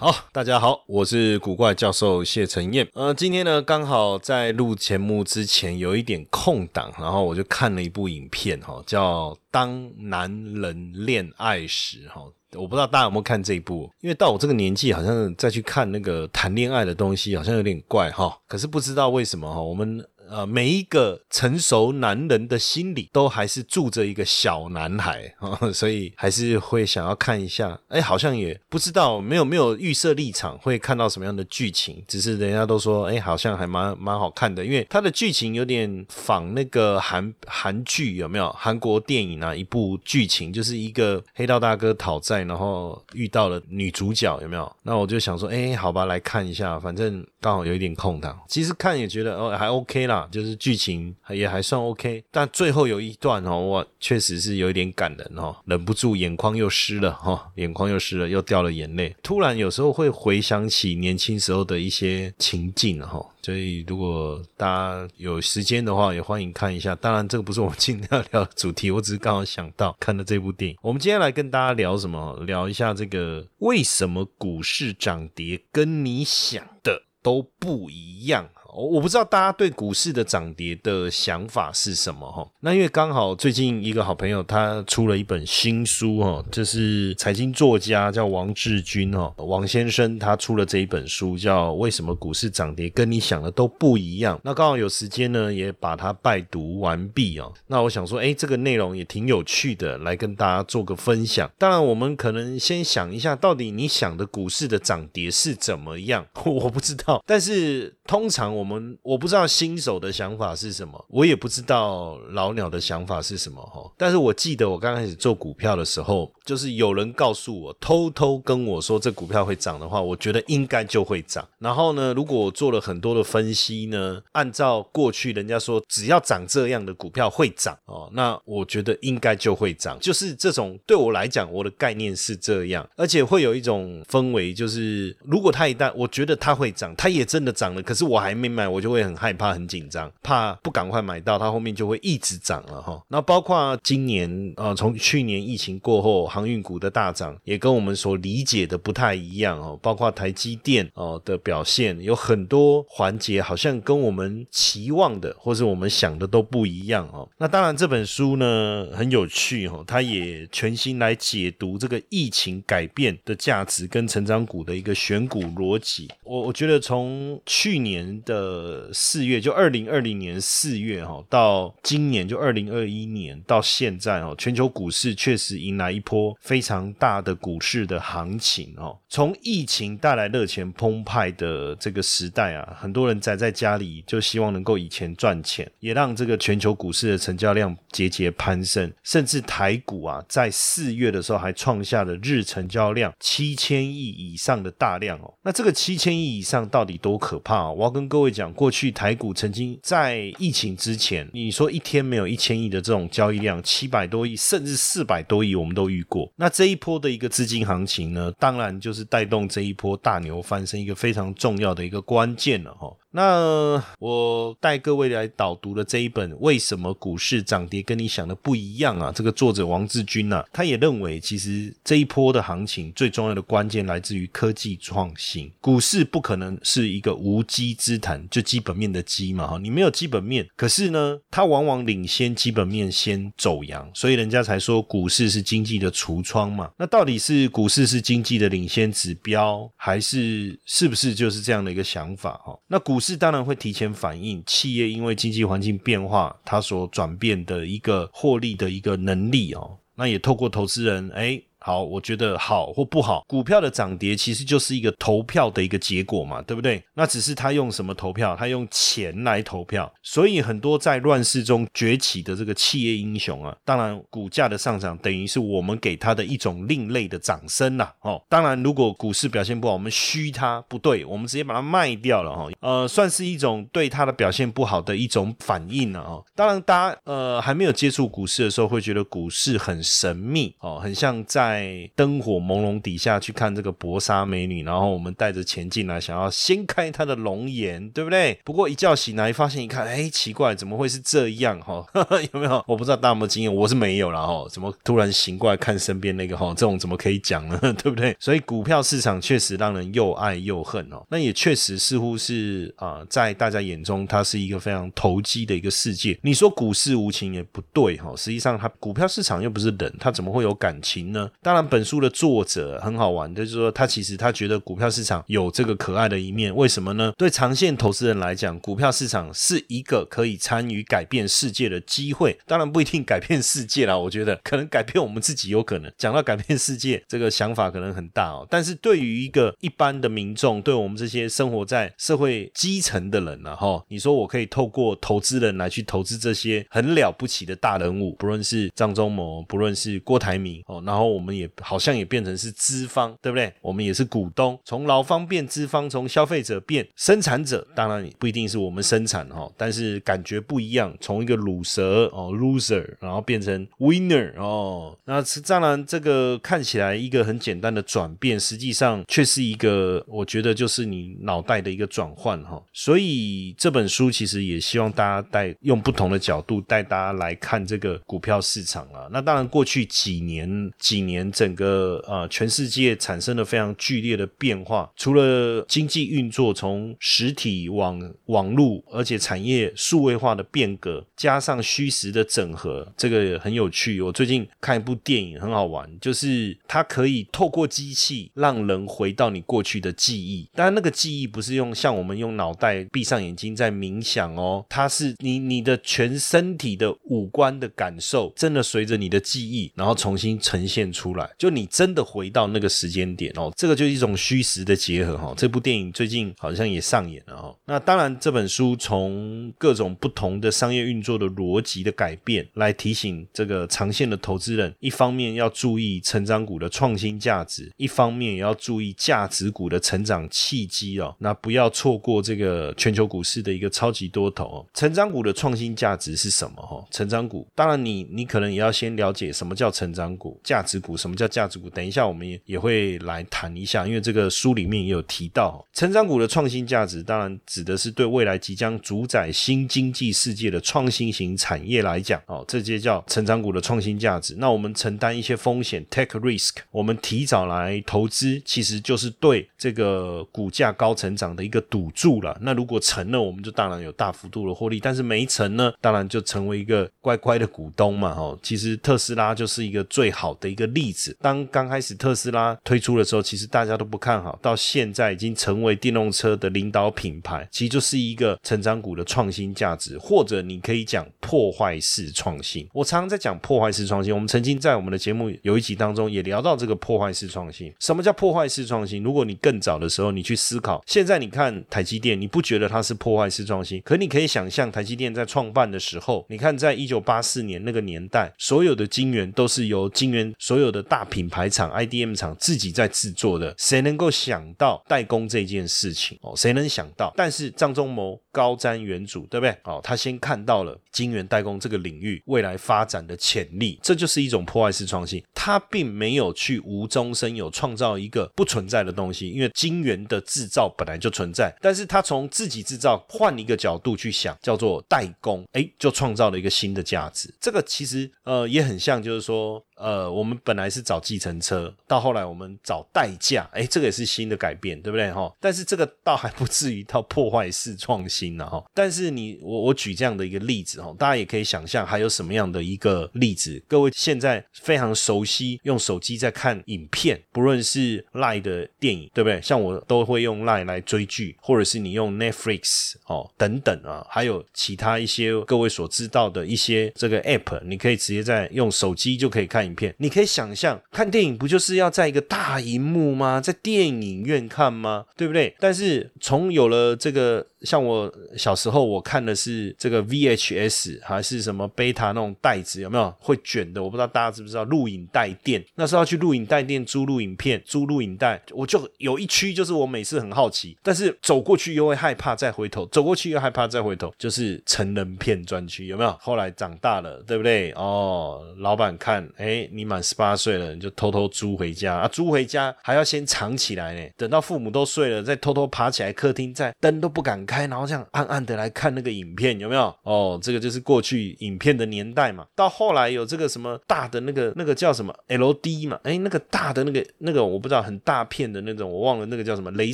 好，大家好，我是古怪教授谢承彦。呃，今天呢刚好在录节目之前有一点空档，然后我就看了一部影片哈，叫《当男人恋爱时》哈。我不知道大家有没有看这一部，因为到我这个年纪，好像再去看那个谈恋爱的东西，好像有点怪哈。可是不知道为什么哈，我们。呃，每一个成熟男人的心里都还是住着一个小男孩啊，所以还是会想要看一下。哎，好像也不知道，没有没有预设立场，会看到什么样的剧情。只是人家都说，哎，好像还蛮蛮好看的，因为它的剧情有点仿那个韩韩剧，有没有？韩国电影啊，一部剧情就是一个黑道大哥讨债，然后遇到了女主角，有没有？那我就想说，哎，好吧，来看一下，反正刚好有一点空档。其实看也觉得哦，还 OK 啦。就是剧情也还算 OK，但最后有一段哦，我确实是有一点感人哦，忍不住眼眶又湿了哈，眼眶又湿了，又掉了眼泪。突然有时候会回想起年轻时候的一些情境哈，所以如果大家有时间的话，也欢迎看一下。当然，这个不是我们今天要聊的主题，我只是刚好想到看了这部电影。我们今天来跟大家聊什么？聊一下这个为什么股市涨跌跟你想的都不一样。我我不知道大家对股市的涨跌的想法是什么哈？那因为刚好最近一个好朋友他出了一本新书哈，就是财经作家叫王志军哈，王先生他出了这一本书叫《为什么股市涨跌跟你想的都不一样》。那刚好有时间呢，也把它拜读完毕哦。那我想说，哎，这个内容也挺有趣的，来跟大家做个分享。当然，我们可能先想一下，到底你想的股市的涨跌是怎么样？我不知道，但是通常。我们我不知道新手的想法是什么，我也不知道老鸟的想法是什么哈。但是我记得我刚开始做股票的时候，就是有人告诉我，偷偷跟我说这股票会涨的话，我觉得应该就会涨。然后呢，如果我做了很多的分析呢，按照过去人家说只要涨这样的股票会涨哦，那我觉得应该就会涨。就是这种对我来讲，我的概念是这样，而且会有一种氛围，就是如果它一旦我觉得它会涨，它也真的涨了，可是我还没。买我就会很害怕、很紧张，怕不赶快买到，它后面就会一直涨了哈。那包括今年呃，从去年疫情过后，航运股的大涨也跟我们所理解的不太一样哦。包括台积电哦的表现，有很多环节好像跟我们期望的或是我们想的都不一样哦。那当然这本书呢很有趣哈，它也全新来解读这个疫情改变的价值跟成长股的一个选股逻辑。我我觉得从去年的呃，四月就二零二零年四月哈，到今年就二零二一年到现在哦，全球股市确实迎来一波非常大的股市的行情哦。从疫情带来热钱澎湃的这个时代啊，很多人宅在家里就希望能够以钱赚钱，也让这个全球股市的成交量节节攀升，甚至台股啊，在四月的时候还创下了日成交量七千亿以上的大量哦。那这个七千亿以上到底多可怕？我要跟各位。讲过去台股曾经在疫情之前，你说一天没有一千亿的这种交易量，七百多亿甚至四百多亿，我们都遇过。那这一波的一个资金行情呢，当然就是带动这一波大牛翻身一个非常重要的一个关键了哈。那我带各位来导读的这一本《为什么股市涨跌跟你想的不一样》啊，这个作者王志军呐，他也认为，其实这一波的行情最重要的关键来自于科技创新。股市不可能是一个无稽之谈，就基本面的基嘛哈，你没有基本面，可是呢，它往往领先基本面先走阳，所以人家才说股市是经济的橱窗嘛。那到底是股市是经济的领先指标，还是是不是就是这样的一个想法哈？那股股市当然会提前反映企业因为经济环境变化，它所转变的一个获利的一个能力哦。那也透过投资人哎。好，我觉得好或不好，股票的涨跌其实就是一个投票的一个结果嘛，对不对？那只是他用什么投票，他用钱来投票，所以很多在乱世中崛起的这个企业英雄啊，当然股价的上涨等于是我们给他的一种另类的掌声啦。哦，当然如果股市表现不好，我们虚它不对，我们直接把它卖掉了哈，呃，算是一种对它的表现不好的一种反应了哦。当然，大家呃还没有接触股市的时候，会觉得股市很神秘哦，很像在在灯火朦胧底下去看这个薄纱美女，然后我们带着钱进来，想要掀开她的容颜，对不对？不过一觉醒来，发现一看，哎，奇怪，怎么会是这样哈？有没有？我不知道大家有没有经验，我是没有了哈。怎么突然醒过来看身边那个哈？这种怎么可以讲呢？对不对？所以股票市场确实让人又爱又恨哦。那也确实似乎是啊，在大家眼中，它是一个非常投机的一个世界。你说股市无情也不对哈。实际上，它股票市场又不是人，它怎么会有感情呢？当然，本书的作者很好玩，就是说他其实他觉得股票市场有这个可爱的一面。为什么呢？对长线投资人来讲，股票市场是一个可以参与改变世界的机会。当然不一定改变世界啦，我觉得可能改变我们自己有可能。讲到改变世界，这个想法可能很大哦。但是对于一个一般的民众，对我们这些生活在社会基层的人呢，哈，你说我可以透过投资人来去投资这些很了不起的大人物，不论是张忠谋，不论是郭台铭哦，然后我们也好像也变成是资方，对不对？我们也是股东，从劳方变资方，从消费者变生产者，当然不一定是我们生产哈，但是感觉不一样，从一个卤蛇哦 loser，然后变成 winner 哦，那当然这个看起来一个很简单的转变，实际上却是一个我觉得就是你脑袋的一个转换哈，所以这本书其实也希望大家带用不同的角度带大家来看这个股票市场啊。那当然过去几年几年整个呃全世界产生了非常剧烈的变化，除了经济运作从实体往网络，而且产业数位化的变革，加上虚实的整合，这个很有趣。我最近看一部电影很好玩，就是它可以透过机器让人回到你过去的记忆，当然那个记忆不是用像我们用脑袋闭上眼睛在冥想哦，它是你你的全身体的五官的感受，真的随着你的记忆，然后重新呈现出出来，就你真的回到那个时间点哦，这个就是一种虚实的结合哈。这部电影最近好像也上演了哈。那当然这本书从各种不同的商业运作的逻辑的改变来提醒这个长线的投资人，一方面要注意成长股的创新价值，一方面也要注意价值股的成长契机哦。那不要错过这个全球股市的一个超级多头哦。成长股的创新价值是什么哈？成长股当然你你可能也要先了解什么叫成长股，价值股什么叫价值股？等一下我们也也会来谈一下，因为这个书里面也有提到成长股的创新价值，当然指的是对未来即将主宰新经济世界的创新型产业来讲哦，这些叫成长股的创新价值。那我们承担一些风险，take risk，我们提早来投资，其实就是对这个股价高成长的一个赌注了。那如果成了，我们就当然有大幅度的获利；但是没成呢，当然就成为一个乖乖的股东嘛。哦，其实特斯拉就是一个最好的一个例子。当刚开始特斯拉推出的时候，其实大家都不看好，到现在已经成为电动车的领导品牌，其实就是一个成长股的创新价值，或者你可以讲破坏式创新。我常常在讲破坏式创新，我们曾经在我们的节目有一集当中也聊到这个破坏式创新。什么叫破坏式创新？如果你更早的时候你去思考，现在你看台积电，你不觉得它是破坏式创新？可你可以想象，台积电在创办的时候，你看在一九八四年那个年代，所有的晶圆都是由晶圆所有的大品牌厂 IDM 厂自己在制作的。谁能够想到代工这件事情？哦，谁能想到？但是张忠谋高瞻远瞩，对不对？哦，他先看到了晶圆代工这个领域未来发展的潜力，这就是一种破坏式创新。他并没有去无中生有，创造一个不存在的东西，因为晶圆的制造本来就存在。但是他从自己制造换一个角度去想，叫做代工，哎，就创造了一个新的价值。这个其实呃也很像，就是说。呃，我们本来是找计程车，到后来我们找代驾，哎，这个也是新的改变，对不对哈？但是这个倒还不至于到破坏式创新了哈。但是你我我举这样的一个例子哈，大家也可以想象还有什么样的一个例子。各位现在非常熟悉用手机在看影片，不论是 Line 的电影，对不对？像我都会用 Line 来追剧，或者是你用 Netflix 哦等等啊，还有其他一些各位所知道的一些这个 App，你可以直接在用手机就可以看。影片，你可以想象，看电影不就是要在一个大荧幕吗？在电影院看吗？对不对？但是从有了这个。像我小时候，我看的是这个 VHS 还是什么贝塔那种袋子，有没有会卷的？我不知道大家知不知道录影带店。那时候要去录影带店租录影片、租录影带，我就有一区就是我每次很好奇，但是走过去又会害怕再回头，走过去又害怕再回头，就是成人片专区，有没有？后来长大了，对不对？哦，老板看，哎，你满十八岁了，你就偷偷租回家啊，租回家还要先藏起来呢，等到父母都睡了，再偷偷爬起来客厅，再灯都不敢。开，然后这样暗暗的来看那个影片，有没有？哦，这个就是过去影片的年代嘛。到后来有这个什么大的那个那个叫什么 L D 嘛？哎，那个大的那个那个我不知道，很大片的那种，我忘了那个叫什么，镭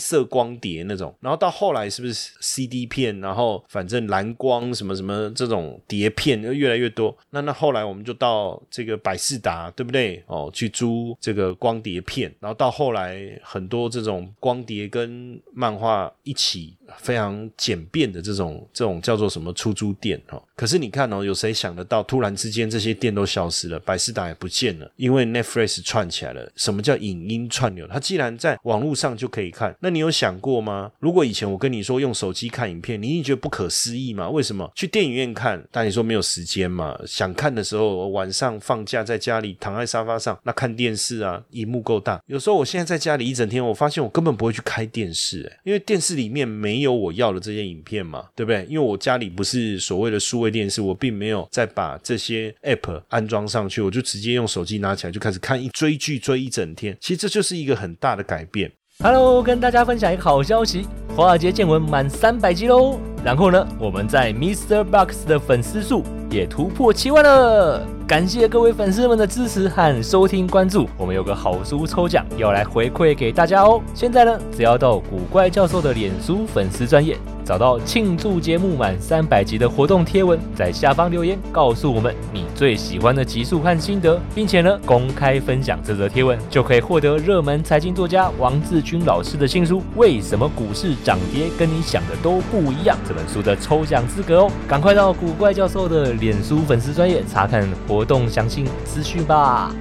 射光碟那种。然后到后来是不是 C D 片？然后反正蓝光什么什么这种碟片就越来越多。那那后来我们就到这个百事达，对不对？哦，去租这个光碟片。然后到后来很多这种光碟跟漫画一起。非常简便的这种这种叫做什么出租店哦，可是你看哦，有谁想得到突然之间这些店都消失了，百事达也不见了，因为 Netflix 串起来了。什么叫影音串流？它既然在网络上就可以看，那你有想过吗？如果以前我跟你说用手机看影片，你一定觉得不可思议吗？为什么去电影院看？但你说没有时间嘛？想看的时候晚上放假在家里躺在沙发上，那看电视啊，荧幕够大。有时候我现在在家里一整天，我发现我根本不会去开电视，因为电视里面没。你有我要的这些影片嘛，对不对？因为我家里不是所谓的数位电视，我并没有再把这些 app 安装上去，我就直接用手机拿起来就开始看一追剧追一整天。其实这就是一个很大的改变。Hello，跟大家分享一个好消息，华尔街见闻满三百集喽。然后呢，我们在 Mr. Box 的粉丝数也突破七万了。感谢各位粉丝们的支持和收听关注，我们有个好书抽奖要来回馈给大家哦。现在呢，只要到古怪教授的脸书粉丝专业。找到庆祝节目满三百集的活动贴文，在下方留言告诉我们你最喜欢的集数和心得，并且呢公开分享这则贴文，就可以获得热门财经作家王志军老师的新书《为什么股市涨跌跟你想的都不一样》这本书的抽奖资格哦！赶快到古怪教授的脸书粉丝专业查看活动详细资讯吧。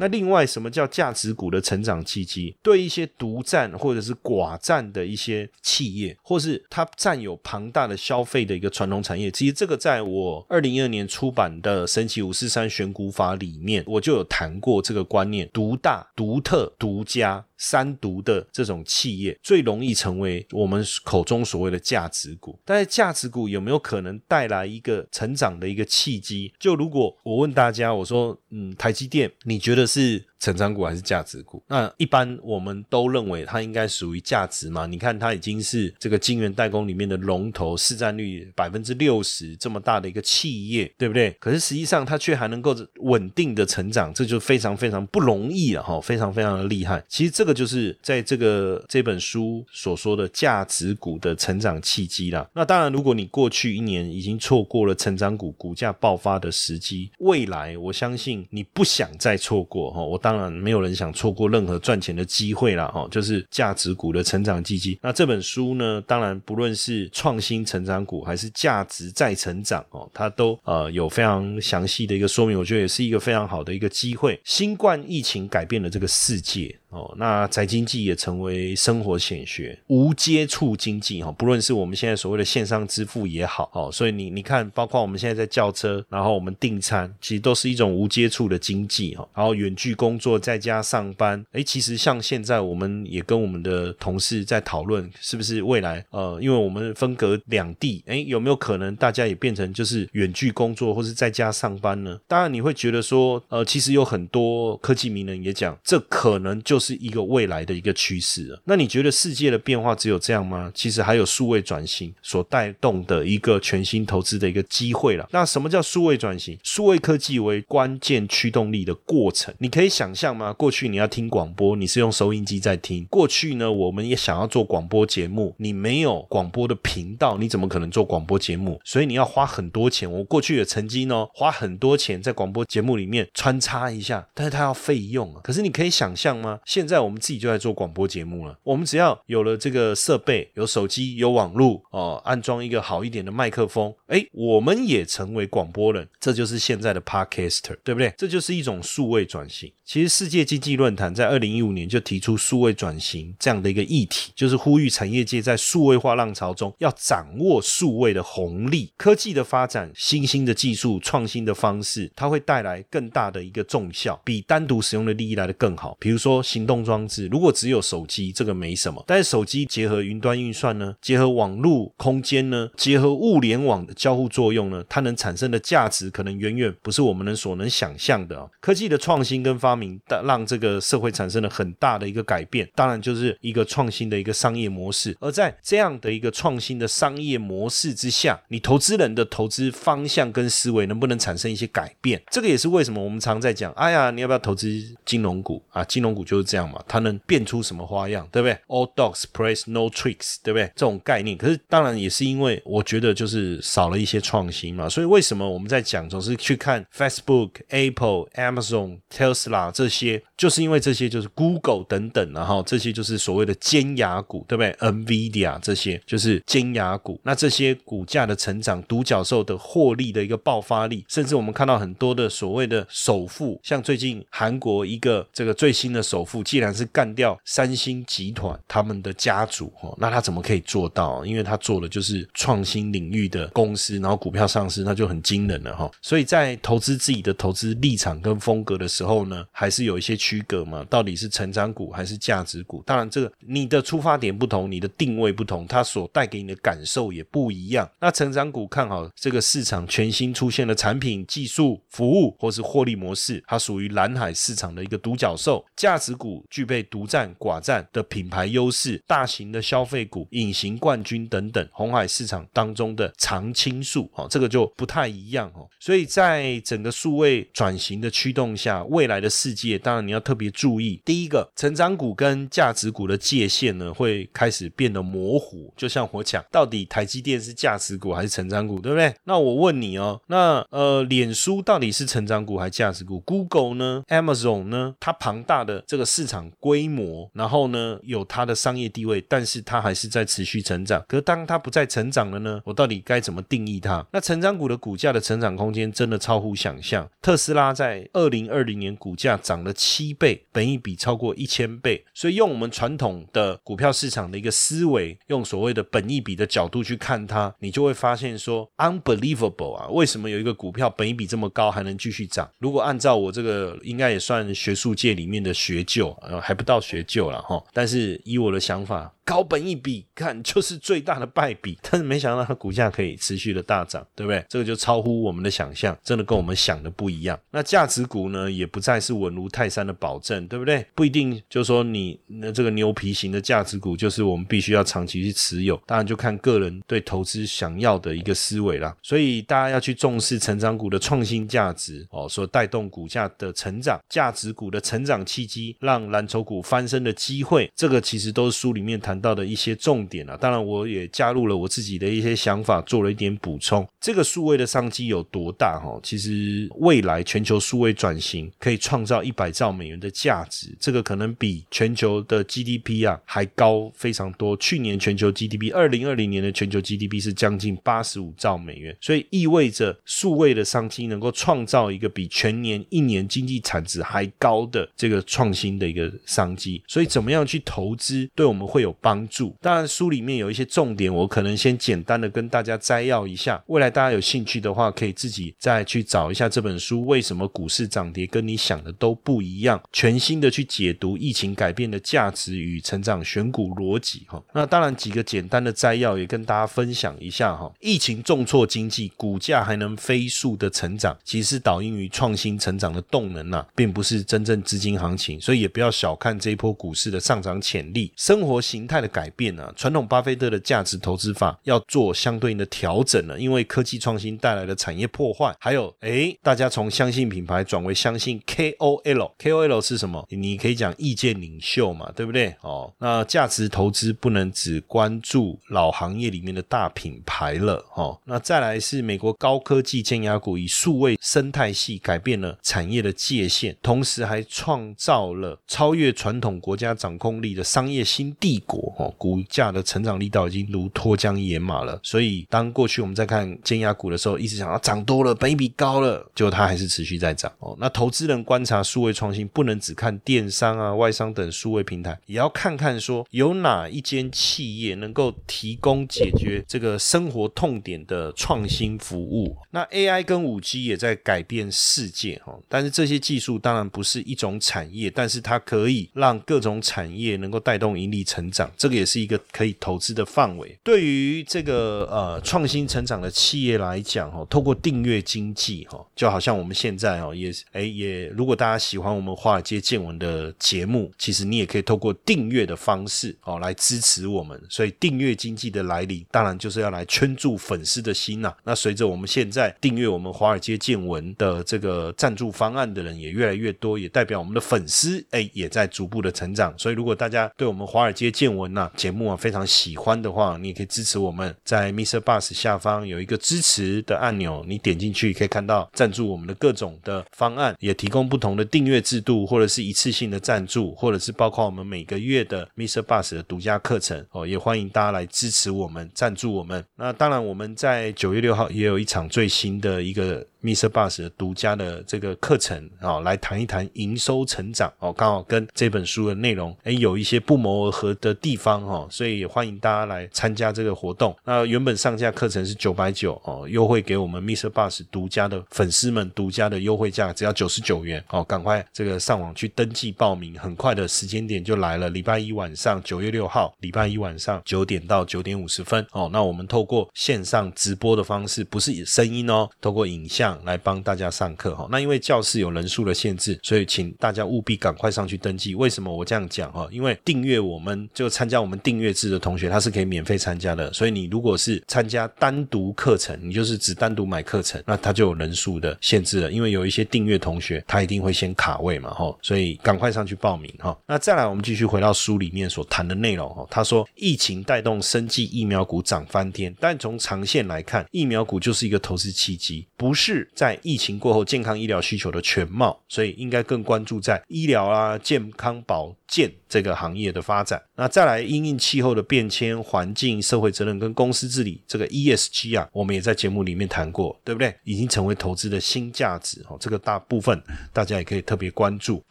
那另外，什么叫价值股的成长契机？对一些独占或者是寡占的一些企业，或是它占有庞大的消费的一个传统产业，其实这个在我二零一二年出版的《神奇五四三选股法》里面，我就有谈过这个观念：独大、独特、独家。三毒的这种企业最容易成为我们口中所谓的价值股，但是价值股有没有可能带来一个成长的一个契机？就如果我问大家，我说，嗯，台积电，你觉得是？成长股还是价值股？那一般我们都认为它应该属于价值嘛？你看它已经是这个晶圆代工里面的龙头，市占率百分之六十这么大的一个企业，对不对？可是实际上它却还能够稳定的成长，这就非常非常不容易了哈，非常非常的厉害。其实这个就是在这个这本书所说的价值股的成长契机啦。那当然，如果你过去一年已经错过了成长股股价爆发的时机，未来我相信你不想再错过哈。我当当然，没有人想错过任何赚钱的机会了哈，就是价值股的成长基金。那这本书呢，当然不论是创新成长股还是价值再成长哦，它都呃有非常详细的一个说明，我觉得也是一个非常好的一个机会。新冠疫情改变了这个世界。哦，那宅经济也成为生活显学，无接触经济哈，不论是我们现在所谓的线上支付也好，哦，所以你你看，包括我们现在在叫车，然后我们订餐，其实都是一种无接触的经济哈。然后远距工作在家上班，哎，其实像现在我们也跟我们的同事在讨论，是不是未来呃，因为我们分隔两地，哎，有没有可能大家也变成就是远距工作或是在家上班呢？当然你会觉得说，呃，其实有很多科技名人也讲，这可能就。是一个未来的一个趋势。那你觉得世界的变化只有这样吗？其实还有数位转型所带动的一个全新投资的一个机会了。那什么叫数位转型？数位科技为关键驱动力的过程，你可以想象吗？过去你要听广播，你是用收音机在听。过去呢，我们也想要做广播节目，你没有广播的频道，你怎么可能做广播节目？所以你要花很多钱。我过去也曾经呢，花很多钱在广播节目里面穿插一下，但是它要费用啊。可是你可以想象吗？现在我们自己就在做广播节目了。我们只要有了这个设备，有手机，有网络哦，安装一个好一点的麦克风，哎，我们也成为广播人，这就是现在的 Podcaster，对不对？这就是一种数位转型。其实世界经济论坛在二零一五年就提出数位转型这样的一个议题，就是呼吁产业界在数位化浪潮中要掌握数位的红利。科技的发展，新兴的技术，创新的方式，它会带来更大的一个重效，比单独使用的利益来的更好。比如说行动装置，如果只有手机，这个没什么；但是手机结合云端运算呢，结合网络空间呢，结合物联网的交互作用呢，它能产生的价值可能远远不是我们能所能想象的。科技的创新跟发明，让这个社会产生了很大的一个改变，当然就是一个创新的一个商业模式。而在这样的一个创新的商业模式之下，你投资人的投资方向跟思维能不能产生一些改变？这个也是为什么我们常在讲，哎呀，你要不要投资金融股啊？金融股就是这样嘛，它能变出什么花样，对不对？All dogs play no tricks，对不对？这种概念，可是当然也是因为我觉得就是少了一些创新嘛。所以为什么我们在讲总是去看 Facebook、Apple、Amazon、Tesla 这些，就是因为这些就是 Google 等等，然后这些就是所谓的尖牙股，对不对？NVIDIA 这些就是尖牙股，那这些股价的成长、独角兽的获利的一个爆发力，甚至我们看到很多的所谓的首富，像最近韩国一个这个最新的首富，既然是干掉三星集团他们的家族哦，那他怎么可以做到？因为他做的就是创新领域的公司，然后股票上市，那就很惊人了哈。所以在投资自己的投资立场跟风格的时候呢，还是有一些区隔嘛。到底是成长股还是价值股？当然，这个你的出发点不同，你的定位不同，它所带给你的感受也不一样。那成长股看好这个市场全新出现的产品、技术、服务或是获利模式，它属于蓝海市场的一个独角兽。价值股具备独占寡占的品牌优势，大型的消费股、隐形冠军等等，红海市场当中的常青树，哦，这个就不太一样哦。所以在整个数位转型的驱动下，未来的世界，当然你要特别注意，第一个，成长股跟价值股的界限呢，会开始变得模糊。就像我讲，到底台积电是价值股还是成长股，对不对？那我问你哦，那呃，脸书到底是成长股还是价值股？Google 呢？Amazon 呢？它庞大的这个市场规模，然后呢，有它的商业地位，但是它还是在持续成长。可当它不再成长了呢？我到底该怎么定义它？那成长股的股价的成长空间真的超乎想象。特斯拉在二零二零年股价涨了七倍，本益比超过一千倍。所以用我们传统的股票市场的一个思维，用所谓的本益比的角度去看它，你就会发现说，unbelievable 啊！为什么有一个股票本益比这么高还能继续涨？如果按照我这个，应该也算学术界里面的学究，呃，还不到学究了哈。但是以我的想法。高本一比看就是最大的败笔，但是没想到它股价可以持续的大涨，对不对？这个就超乎我们的想象，真的跟我们想的不一样。那价值股呢，也不再是稳如泰山的保证，对不对？不一定就说你那这个牛皮型的价值股就是我们必须要长期去持有，当然就看个人对投资想要的一个思维啦。所以大家要去重视成长股的创新价值哦，所带动股价的成长，价值股的成长契机，让蓝筹股翻身的机会，这个其实都是书里面谈。到的一些重点啊，当然我也加入了我自己的一些想法，做了一点补充。这个数位的商机有多大？哈，其实未来全球数位转型可以创造一百兆美元的价值，这个可能比全球的 GDP 啊还高非常多。去年全球 GDP，二零二零年的全球 GDP 是将近八十五兆美元，所以意味着数位的商机能够创造一个比全年一年经济产值还高的这个创新的一个商机。所以怎么样去投资，对我们会有帮。助当然，书里面有一些重点，我可能先简单的跟大家摘要一下。未来大家有兴趣的话，可以自己再去找一下这本书。为什么股市涨跌跟你想的都不一样？全新的去解读疫情改变的价值与成长选股逻辑哈。那当然几个简单的摘要也跟大家分享一下哈。疫情重挫经济，股价还能飞速的成长，其实是导因于创新成长的动能呐，并不是真正资金行情，所以也不要小看这一波股市的上涨潜力。生活形态。的改变呢？传统巴菲特的价值投资法要做相对应的调整了，因为科技创新带来的产业破坏，还有哎，大家从相信品牌转为相信 KOL，KOL 是什么？你可以讲意见领袖嘛，对不对？哦，那价值投资不能只关注老行业里面的大品牌了，哦，那再来是美国高科技尖牙股以数位生态系改变了产业的界限，同时还创造了超越传统国家掌控力的商业新帝国哦，股价的成长力道已经如脱缰野马了。所以当过去我们在看尖牙股的时候，一直想要涨多了，本一比高了，结果它还是持续在涨哦。那投资人观察数位创新，不能只看电商啊、外商等数位平台，也要看看说有哪一间企业能够提供解决这个生活痛点的创新服务。那 AI 跟五 G 也在改变世界哈，但是这些技术当然不是一种产业，但是它它可以让各种产业能够带动盈利成长，这个也是一个可以投资的范围。对于这个呃创新成长的企业来讲哈，透过订阅经济哈，就好像我们现在哦也哎也，如果大家喜欢我们华尔街见闻的节目，其实你也可以透过订阅的方式哦来支持我们。所以订阅经济的来临，当然就是要来圈住粉丝的心呐。那随着我们现在订阅我们华尔街见闻的这个赞助方案的人也越来越多，也代表我们的粉丝哎也在逐步的成长。所以如果大家对我们华尔街见闻呐节目啊非常喜欢的话，你也可以支持我们，在 Mr. Bus 下方有一个支持的按钮，你点进去可以看到赞助我们的各种的方案，也提供不同的订阅制度，或者是一次性的赞助，或者是包括我们每个月的 Mr. Bus 的独家课程哦，也欢迎大家来支持我们，赞助我们。那当然我们在九月六号也有一场最新的一个。Mr. Bus 的独家的这个课程啊，来谈一谈营收成长哦，刚好跟这本书的内容诶有一些不谋而合的地方哈，所以也欢迎大家来参加这个活动。那原本上架课程是九百九哦，优惠给我们 Mr. Bus 独家的粉丝们独家的优惠价，只要九十九元哦，赶快这个上网去登记报名，很快的时间点就来了，礼拜一晚上九月六号，礼拜一晚上九点到九点五十分哦，那我们透过线上直播的方式，不是声音哦，透过影像。来帮大家上课哈，那因为教室有人数的限制，所以请大家务必赶快上去登记。为什么我这样讲哈？因为订阅我们就参加我们订阅制的同学，他是可以免费参加的。所以你如果是参加单独课程，你就是只单独买课程，那他就有人数的限制了。因为有一些订阅同学，他一定会先卡位嘛哈，所以赶快上去报名哈。那再来，我们继续回到书里面所谈的内容哈。他说，疫情带动生计疫苗股涨翻天，但从长线来看，疫苗股就是一个投资契机，不是。在疫情过后，健康医疗需求的全貌，所以应该更关注在医疗啊、健康保健这个行业的发展。那再来，因应气候的变迁、环境、社会责任跟公司治理，这个 ESG 啊，我们也在节目里面谈过，对不对？已经成为投资的新价值哦。这个大部分大家也可以特别关注。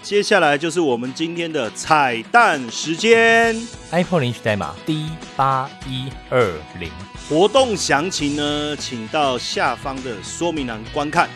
接下来就是我们今天的彩蛋时间，iPhone 领取代码 D 八一二零。活动详情呢，请到下方的说明栏观看。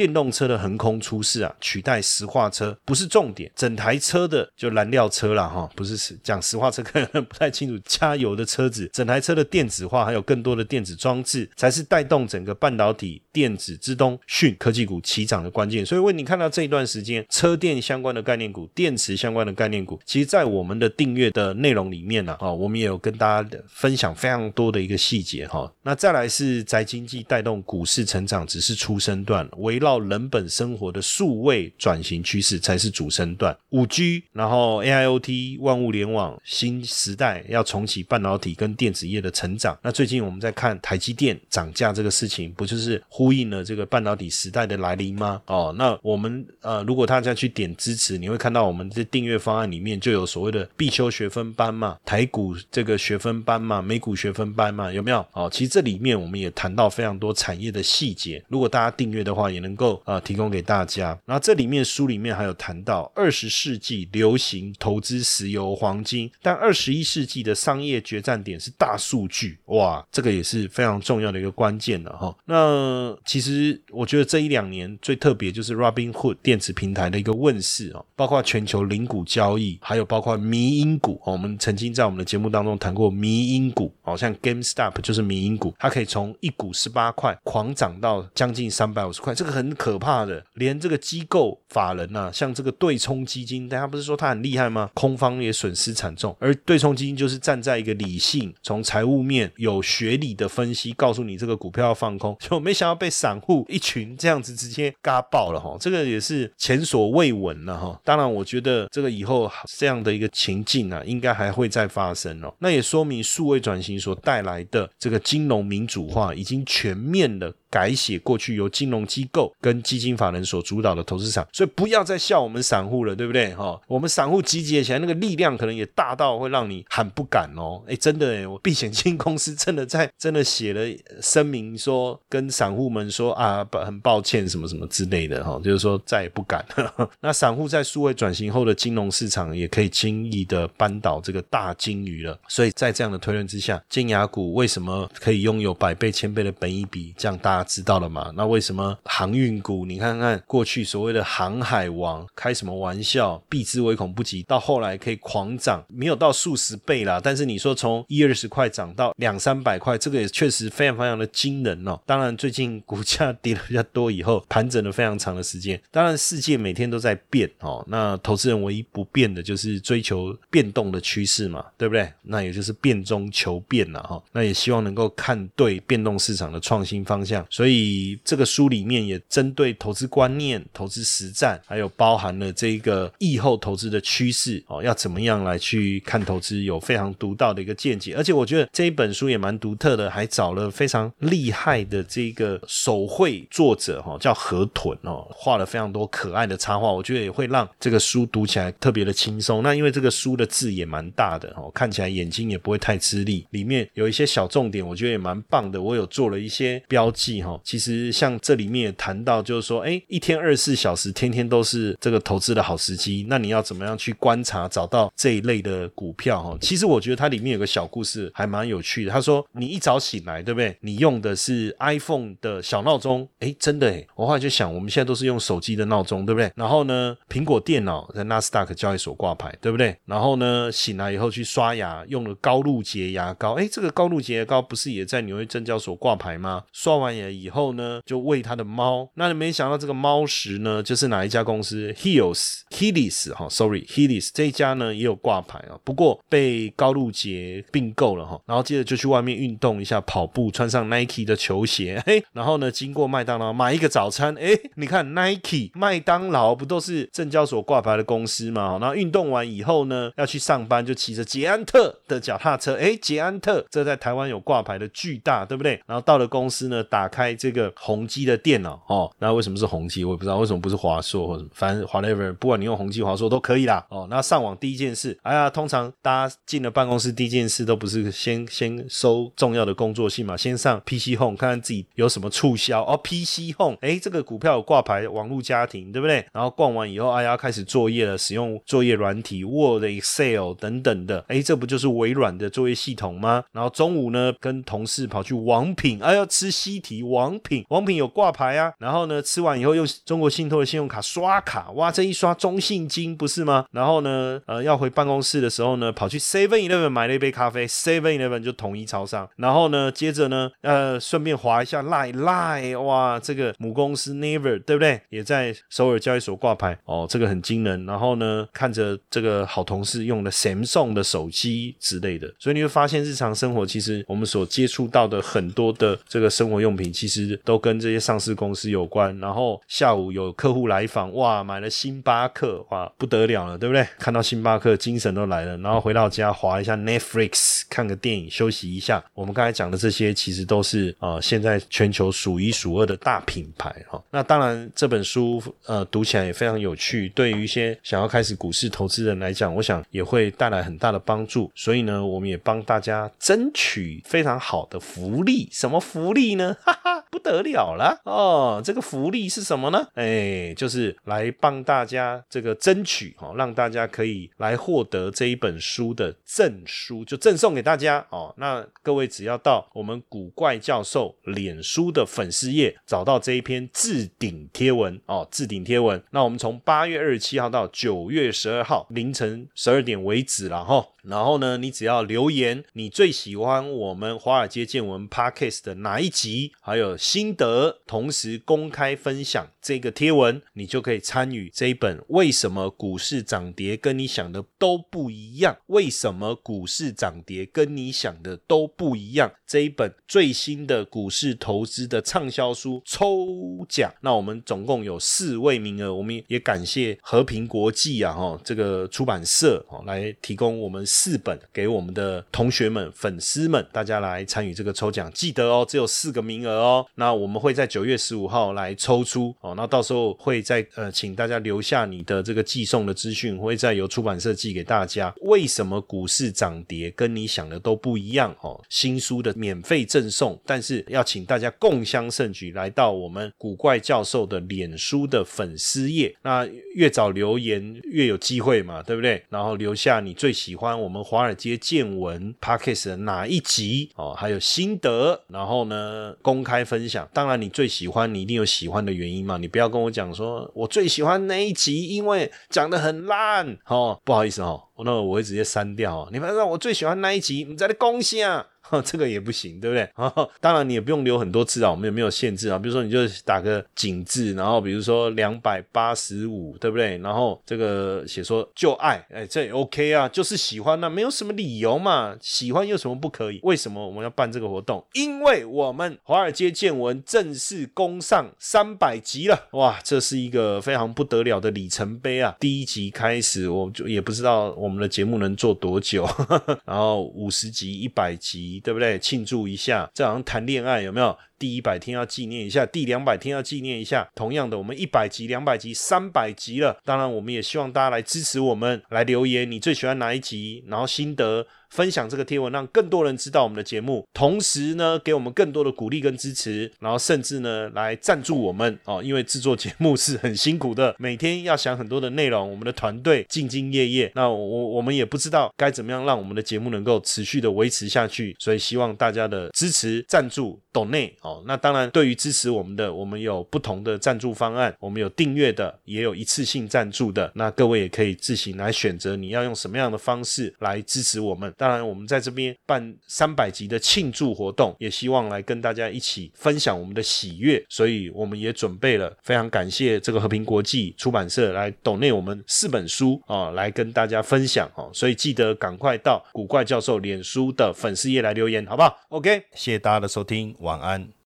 电动车的横空出世啊，取代石化车不是重点，整台车的就燃料车了哈，不是讲石化车可能不太清楚，加油的车子，整台车的电子化还有更多的电子装置，才是带动整个半导体电子自动讯科技股起涨的关键。所以为你看到这一段时间车电相关的概念股、电池相关的概念股，其实在我们的订阅的内容里面呢，啊，我们也有跟大家分享非常多的一个细节哈。那再来是宅经济带动股市成长，只是出生段，围绕。到人本生活的数位转型趋势才是主升段，五 G，然后 AIoT 万物联网新时代要重启半导体跟电子业的成长。那最近我们在看台积电涨价这个事情，不就是呼应了这个半导体时代的来临吗？哦，那我们呃，如果大家去点支持，你会看到我们这订阅方案里面就有所谓的必修学分班嘛，台股这个学分班嘛，美股学分班嘛，有没有？哦，其实这里面我们也谈到非常多产业的细节，如果大家订阅的话，也能。够啊，提供给大家。然后这里面书里面还有谈到二十世纪流行投资石油黄金，但二十一世纪的商业决战点是大数据。哇，这个也是非常重要的一个关键的哈。那其实我觉得这一两年最特别就是 Robinhood 电子平台的一个问世哦，包括全球零股交易，还有包括迷因股。我们曾经在我们的节目当中谈过迷因股，好像 GameStop 就是迷因股，它可以从一股十八块狂涨到将近三百五十块，这个很。很可怕的，连这个机构法人啊，像这个对冲基金，大家不是说它很厉害吗？空方也损失惨重，而对冲基金就是站在一个理性、从财务面有学理的分析，告诉你这个股票要放空，就没想到被散户一群这样子直接嘎爆了哈，这个也是前所未闻了哈。当然，我觉得这个以后这样的一个情境啊，应该还会再发生哦。那也说明数位转型所带来的这个金融民主化，已经全面的改写过去由金融机构跟基金法人所主导的投资场，所以不要再笑我们散户了，对不对？哈，我们散户集结起来那个力量可能也大到会让你喊不敢哦。哎，真的哎，我避险金公司真的在真的写了声明说，跟散户们说啊，很抱歉什么什么之类的哈，就是说再也不敢了。那散户在数位转型后的金融市场也可以轻易的扳倒这个大金鱼了。所以在这样的推论之下，金牙股为什么可以拥有百倍、千倍的本益比？这样大家知道了嘛？那为什么航运运股？你看看过去所谓的航海王开什么玩笑？避之唯恐不及，到后来可以狂涨，没有到数十倍啦。但是你说从一二十块涨到两三百块，这个也确实非常非常的惊人哦。当然最近股价跌的比较多以后，盘整了非常长的时间。当然世界每天都在变哦。那投资人唯一不变的就是追求变动的趋势嘛，对不对？那也就是变中求变了哈。那也希望能够看对变动市场的创新方向。所以这个书里面也针对投资观念、投资实战，还有包含了这个疫后投资的趋势哦，要怎么样来去看投资，有非常独到的一个见解。而且我觉得这一本书也蛮独特的，还找了非常厉害的这个手绘作者哈，叫河豚哦，画了非常多可爱的插画，我觉得也会让这个书读起来特别的轻松。那因为这个书的字也蛮大的哦，看起来眼睛也不会太吃力，里面有一些小重点，我觉得也蛮棒的。我有做了一些标记哈。其实像这里面也谈到，就是说，哎，一天二十四小时，天天都是这个投资的好时机。那你要怎么样去观察，找到这一类的股票？哈，其实我觉得它里面有个小故事，还蛮有趣的。他说，你一早醒来，对不对？你用的是 iPhone 的小闹钟，哎，真的哎。我后来就想，我们现在都是用手机的闹钟，对不对？然后呢，苹果电脑在纳斯达克交易所挂牌，对不对？然后呢，醒来以后去刷牙，用了高露洁牙膏，哎，这个高露洁牙膏不是也在纽约证交所挂牌吗？刷完牙以后呢，就喂他的猫。那你没想到这个猫食呢，就是哪一家公司？Heels Heels 哈，Sorry Heels 这一家呢也有挂牌啊，不过被高露洁并购了哈。然后接着就去外面运动一下，跑步，穿上 Nike 的球鞋，嘿，然后呢经过麦当劳买一个早餐，哎，你看 Nike 麦当劳不都是证交所挂牌的公司吗？然后运动完以后呢，要去上班就骑着捷安特的脚踏车，哎，捷安特这在台湾有挂牌的巨大，对不对？然后到了公司呢，打开这个宏基的电脑哦，那为什么是宏基？我也不知道为什么不是华硕或者什么，反正 whatever，不管你用宏基、华硕都可以啦。哦，那上网第一件事，哎呀，通常大家进了办公室第一件事都不是先先收重要的工作信嘛，先上 PC Home 看看自己有什么促销哦，PC Home，哎，这个股票有挂牌，网络家庭，对不对？然后逛完以后，哎呀，开始作业了，使用作业软体 Word、Excel 等等的，哎，这不就是微软的作业系统吗？然后中午呢，跟同事跑去王品，哎，要吃西提王品，王品有挂牌啊。然后然后呢，吃完以后用中国信托的信用卡刷卡，哇，这一刷中信金不是吗？然后呢，呃，要回办公室的时候呢，跑去 Seven Eleven 买了一杯咖啡，Seven Eleven 就统一超商。然后呢，接着呢，呃，顺便划一下 Lie Lie，哇，这个母公司 Never 对不对？也在首尔交易所挂牌哦，这个很惊人。然后呢，看着这个好同事用的 Samsung 的手机之类的，所以你会发现日常生活其实我们所接触到的很多的这个生活用品，其实都跟这些上市公司有关。然后下午有客户来访，哇，买了星巴克，哇，不得了了，对不对？看到星巴克，精神都来了。然后回到家，划一下 Netflix，看个电影，休息一下。我们刚才讲的这些，其实都是呃，现在全球数一数二的大品牌哈。那当然，这本书呃，读起来也非常有趣。对于一些想要开始股市投资人来讲，我想也会带来很大的帮助。所以呢，我们也帮大家争取非常好的福利。什么福利呢？哈哈，不得了了哦！这个福利是什么呢？哎，就是来帮大家这个争取哦，让大家可以来获得这一本书的证书，就赠送给大家哦。那各位只要到我们古怪教授脸书的粉丝页，找到这一篇置顶贴文哦，置顶贴文。那我们从八月二十七号到九月十二号凌晨十二点为止了哈。然后呢，你只要留言你最喜欢我们华尔街见闻 Podcast 的哪一集，还有心得，同时公开分享这个贴文，你就可以参与这一本《为什么股市涨跌跟你想的都不一样》？为什么股市涨跌跟你想的都不一样？这一本最新的股市投资的畅销书抽奖，那我们总共有四位名额，我们也感谢和平国际啊哈这个出版社哦来提供我们。四本给我们的同学们、粉丝们，大家来参与这个抽奖，记得哦，只有四个名额哦。那我们会在九月十五号号来抽出哦。那到时候会再呃，请大家留下你的这个寄送的资讯，会再由出版社寄给大家。为什么股市涨跌跟你想的都不一样哦？新书的免费赠送，但是要请大家共襄盛举，来到我们古怪教授的脸书的粉丝页。那越早留言越有机会嘛，对不对？然后留下你最喜欢我们华尔街见闻 Podcast 的哪一集哦，还有心得，然后呢公开分享。当然你最喜欢，你你有喜欢的原因吗，你不要跟我讲说我最喜欢那一集，因为讲的很烂哦，不好意思哦，那我会直接删掉。你们让我最喜欢那一集，你在那恭喜啊！这个也不行，对不对？啊，当然你也不用留很多字啊，我们也没有限制啊。比如说，你就打个井字，然后比如说两百八十五，对不对？然后这个写说就爱，哎，这也 OK 啊，就是喜欢，那没有什么理由嘛。喜欢有什么不可以？为什么我们要办这个活动？因为我们华尔街见闻正式攻上三百集了，哇，这是一个非常不得了的里程碑啊！第一集开始，我就也不知道我们的节目能做多久，然后五十集、一百集。对不对？庆祝一下，这好像谈恋爱有没有？第一百天要纪念一下，第两百天要纪念一下。同样的，我们一百集、两百集、三百集了。当然，我们也希望大家来支持我们，来留言你最喜欢哪一集，然后心得。分享这个贴文，让更多人知道我们的节目，同时呢，给我们更多的鼓励跟支持，然后甚至呢，来赞助我们哦，因为制作节目是很辛苦的，每天要想很多的内容，我们的团队兢兢业业，那我我们也不知道该怎么样让我们的节目能够持续的维持下去，所以希望大家的支持、赞助、懂内哦。那当然，对于支持我们的，我们有不同的赞助方案，我们有订阅的，也有一次性赞助的，那各位也可以自行来选择你要用什么样的方式来支持我们。当然，我们在这边办三百集的庆祝活动，也希望来跟大家一起分享我们的喜悦，所以我们也准备了，非常感谢这个和平国际出版社来抖内我们四本书啊，来跟大家分享哦，所以记得赶快到古怪教授脸书的粉丝页来留言，好不好？OK，谢谢大家的收听，晚安。